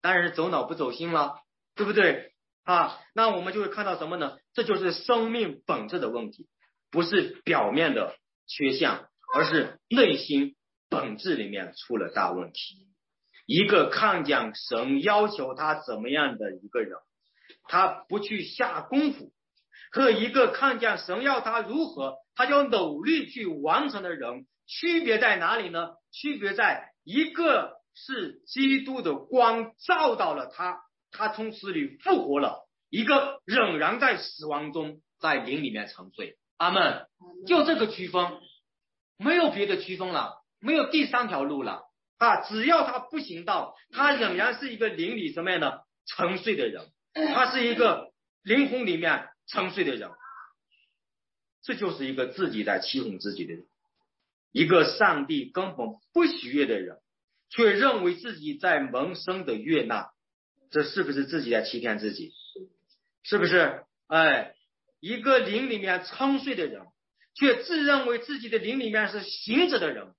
当然是走脑不走心了，对不对？啊，那我们就会看到什么呢？这就是生命本质的问题，不是表面的缺陷。而是内心本质里面出了大问题。一个看讲神要求他怎么样的一个人，他不去下功夫；和一个看见神要他如何，他就努力去完成的人，区别在哪里呢？区别在一个是基督的光照到了他，他从死里复活了；一个仍然在死亡中，在灵里面沉睡。阿门。就这个区分。没有别的区分了，没有第三条路了啊！只要他不行道，他仍然是一个灵里什么样的沉睡的人，他是一个灵魂里面沉睡的人，这就是一个自己在欺哄自己的人，一个上帝根本不喜悦的人，却认为自己在萌生的悦纳，这是不是自己在欺骗自己？是不是？哎，一个灵里面沉睡的人。却自认为自己的灵里面是行者的人，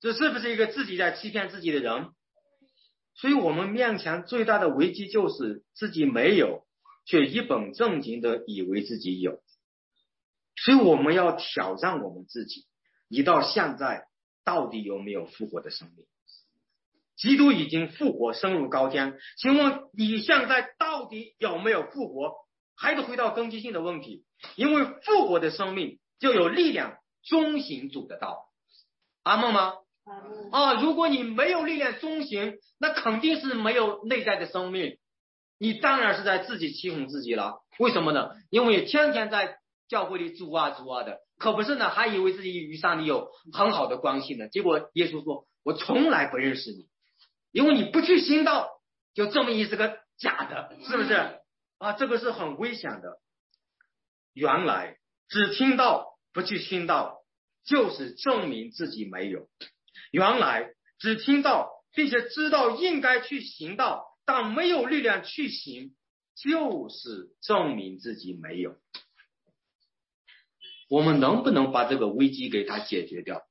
这是不是一个自己在欺骗自己的人？所以，我们面前最大的危机就是自己没有，却一本正经的以为自己有。所以，我们要挑战我们自己：你到现在到底有没有复活的生命？基督已经复活，升入高天，请问你现在到底有没有复活？还得回到根基性的问题，因为复活的生命。就有力量中行主的道，阿梦吗？啊，如果你没有力量中行，那肯定是没有内在的生命，你当然是在自己欺哄自己了。为什么呢？因为天天在教会里主啊主啊的，可不是呢，还以为自己与上帝有很好的关系呢。结果耶稣说：“我从来不认识你，因为你不去行道，就证明你是个假的，是不是？啊，这个是很危险的。原来只听到不去行道，就是证明自己没有；原来只听到并且知道应该去行道，但没有力量去行，就是证明自己没有。”我们能不能把这个危机给它解决掉？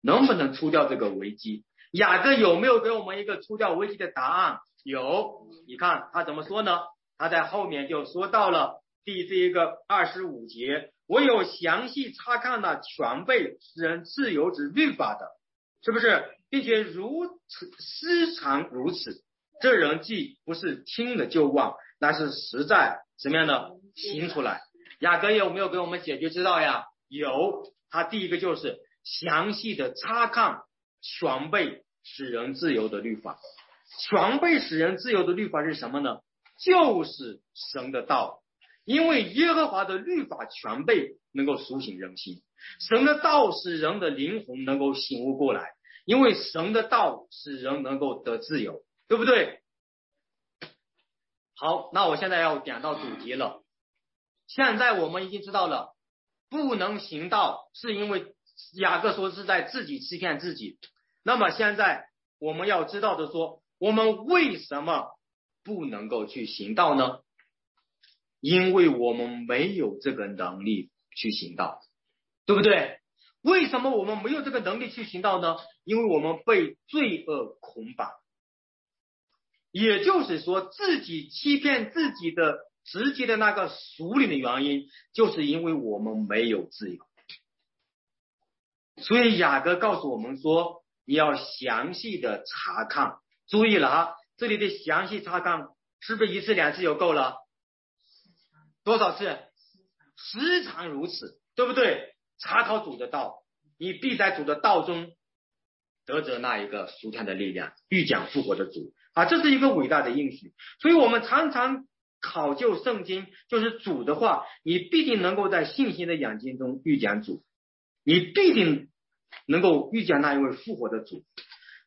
能不能出掉这个危机？雅各有没有给我们一个出掉危机的答案？有，你看他怎么说呢？他在后面就说到了第这一个二十五节，我有详细查看了全被使人自由之律法的，是不是？并且如此时常如此，这人既不是听了就忘，那是实在什么样的行出来？雅各有没有给我们解决之道呀？有，他第一个就是详细的查看全被使人自由的律法。全被使人自由的律法是什么呢？就是神的道。因为耶和华的律法全备能够苏醒人心，神的道使人的灵魂能够醒悟过来。因为神的道使人能够得自由，对不对？好，那我现在要点到主题了。现在我们已经知道了，不能行道，是因为雅各说是在自己欺骗自己。那么现在我们要知道的说，我们为什么不能够去行道呢？因为我们没有这个能力去行道，对不对？为什么我们没有这个能力去行道呢？因为我们被罪恶捆绑，也就是说自己欺骗自己的。直接的那个属灵的原因，就是因为我们没有自由。所以雅各告诉我们说，你要详细的查看。注意了哈，这里的详细查看是不是一次两次就够了？多少次？时常如此，对不对？查考主的道，你必在主的道中得着那一个属天的力量，预讲复活的主啊，这是一个伟大的应许。所以我们常常。考究圣经就是主的话，你必定能够在信心的眼睛中遇见主，你必定能够遇见那一位复活的主。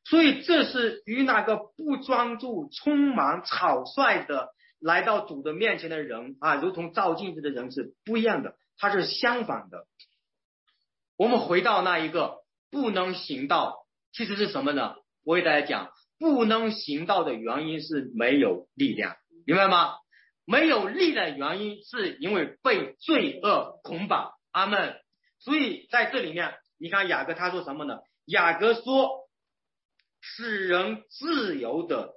所以这是与那个不专注、匆忙、草率的来到主的面前的人啊，如同照镜子的人是不一样的，它是相反的。我们回到那一个不能行道，其实是什么呢？我给大家讲，不能行道的原因是没有力量，明白吗？没有力的原因，是因为被罪恶捆绑。阿门。所以在这里面，你看雅各他说什么呢？雅各说，使人自由的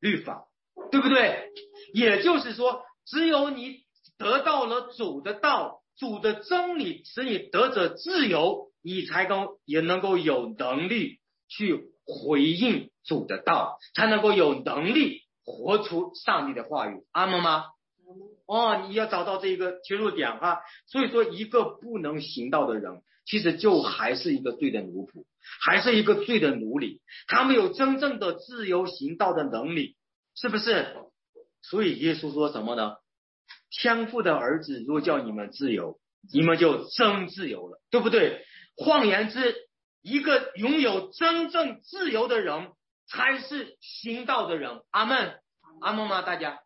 律法，对不对？也就是说，只有你得到了主的道、主的真理，使你得着自由，你才能也能够有能力去回应主的道，才能够有能力。活出上帝的话语，阿门吗？哦，你要找到这一个切入点哈。所以说，一个不能行道的人，其实就还是一个罪的奴仆，还是一个罪的奴隶。他没有真正的自由行道的能力，是不是？所以耶稣说什么呢？天父的儿子若叫你们自由，你们就真自由了，对不对？换言之，一个拥有真正自由的人。才是行道的人，阿门，阿门吗？大家，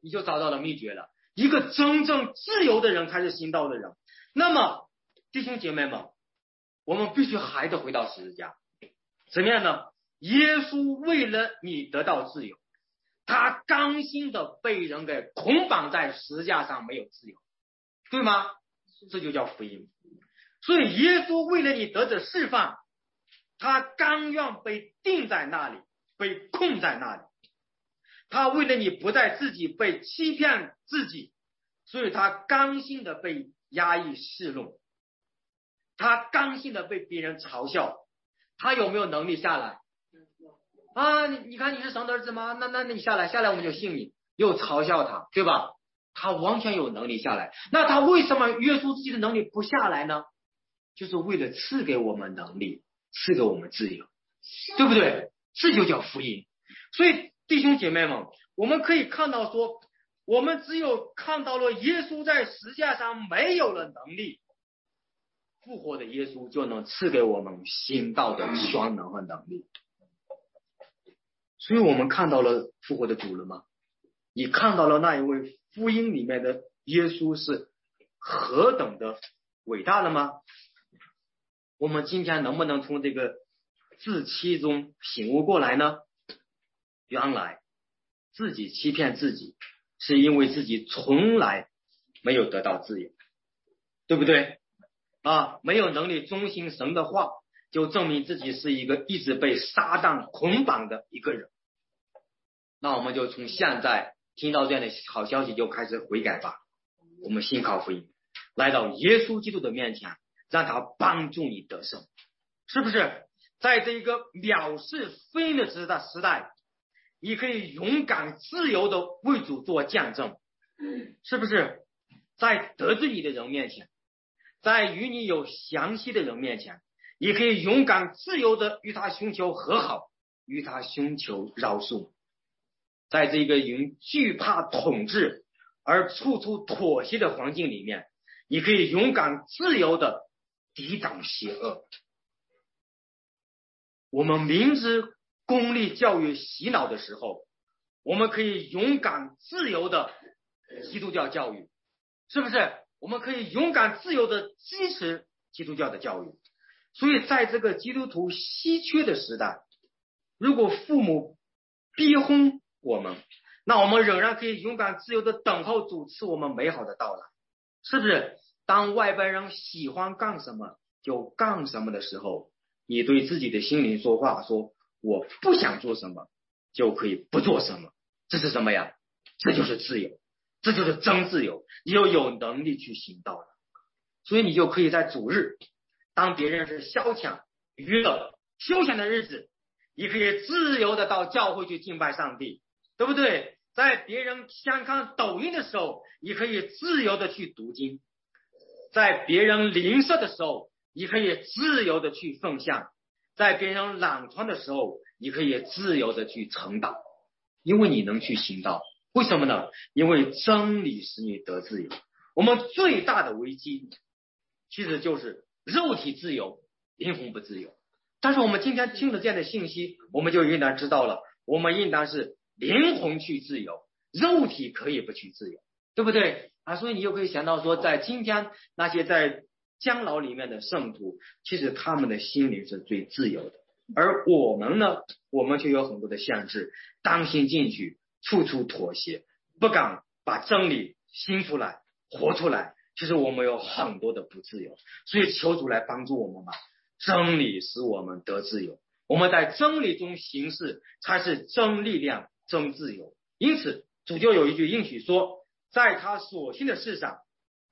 你就找到了秘诀了。一个真正自由的人才是行道的人。那么，弟兄姐妹们，我们必须还得回到十字架，怎么样呢？耶稣为了你得到自由，他甘心的被人给捆绑在十字架上，没有自由，对吗？这就叫福音。所以，耶稣为了你得着释放。他甘愿被定在那里，被困在那里。他为了你不再自己被欺骗自己，所以他甘心的被压抑示怒，他甘心的被别人嘲笑。他有没有能力下来？啊，你你看你是神的儿子吗？那那那你下来，下来我们就信你。又嘲笑他，对吧？他完全有能力下来。那他为什么约束自己的能力不下来呢？就是为了赐给我们能力。赐给我们自由，对不对？这就叫福音。所以弟兄姐妹们，我们可以看到说，我们只有看到了耶稣在十架上没有了能力，复活的耶稣就能赐给我们新道的双能和能力。所以我们看到了复活的主了吗？你看到了那一位福音里面的耶稣是何等的伟大了吗？我们今天能不能从这个自欺中醒悟过来呢？原来自己欺骗自己，是因为自己从来没有得到自由，对不对？啊，没有能力忠心神的话，就证明自己是一个一直被撒旦捆绑的一个人。那我们就从现在听到这样的好消息就开始悔改吧。我们信靠福音，来到耶稣基督的面前。让他帮助你得胜，是不是？在这一个藐视非的时代时代，你可以勇敢自由的为主做见证，是不是？在得罪你的人面前，在与你有详细的人面前，你可以勇敢自由的与他寻求和好，与他寻求饶恕。在这个因惧怕统治而处处妥协的环境里面，你可以勇敢自由的。抵挡邪恶。我们明知公立教育洗脑的时候，我们可以勇敢自由的基督教教育，是不是？我们可以勇敢自由的支持基督教的教育。所以，在这个基督徒稀缺的时代，如果父母逼婚我们，那我们仍然可以勇敢自由的等候主赐我们美好的到来，是不是？当外边人喜欢干什么就干什么的时候，你对自己的心灵说话，说我不想做什么，就可以不做什么。这是什么呀？这就是自由，这就是真自由。你就有能力去行道了，所以你就可以在主日，当别人是消遣、娱乐、休闲的日子，你可以自由的到教会去敬拜上帝，对不对？在别人先看抖音的时候，你可以自由的去读经。在别人吝啬的时候，你可以自由的去奉献；在别人懒床的时候，你可以自由的去承担，因为你能去行道。为什么呢？因为真理使你得自由。我们最大的危机其实就是肉体自由，灵魂不自由。但是我们今天听了这样的信息，我们就应当知道了，我们应当是灵魂去自由，肉体可以不去自由，对不对？啊，所以你就可以想到说，在今天那些在监牢里面的圣徒，其实他们的心灵是最自由的，而我们呢，我们却有很多的限制，担心进去，处处妥协，不敢把真理心出来，活出来。其实我们有很多的不自由，所以求主来帮助我们吧。真理使我们得自由，我们在真理中行事，才是真力量、真自由。因此，主就有一句应许说。在他所信的事上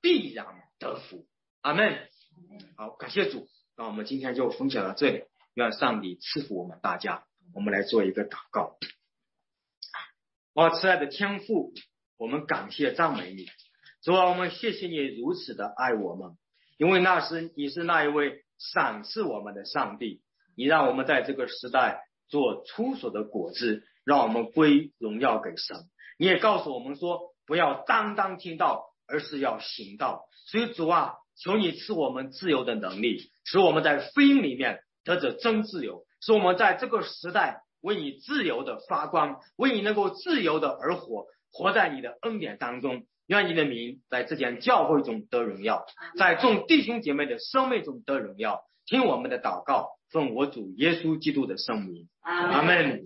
必然得福，阿门。好，感谢主。那我们今天就分享到这里，愿上帝赐福我们大家。我们来做一个祷告。哦，慈爱的天父，我们感谢赞美你，主啊，我们谢谢你如此的爱我们，因为那是你是那一位赏赐我们的上帝，你让我们在这个时代做出所的果子，让我们归荣耀给神。你也告诉我们说。不要单单听到，而是要行道。所以主啊，求你赐我们自由的能力，使我们在福音里面得着真自由，使我们在这个时代为你自由的发光，为你能够自由的而活，活在你的恩典当中。愿你的名在这间教会中得荣耀，在众弟兄姐妹的生命中得荣耀。听我们的祷告，奉我主耶稣基督的圣名，阿门。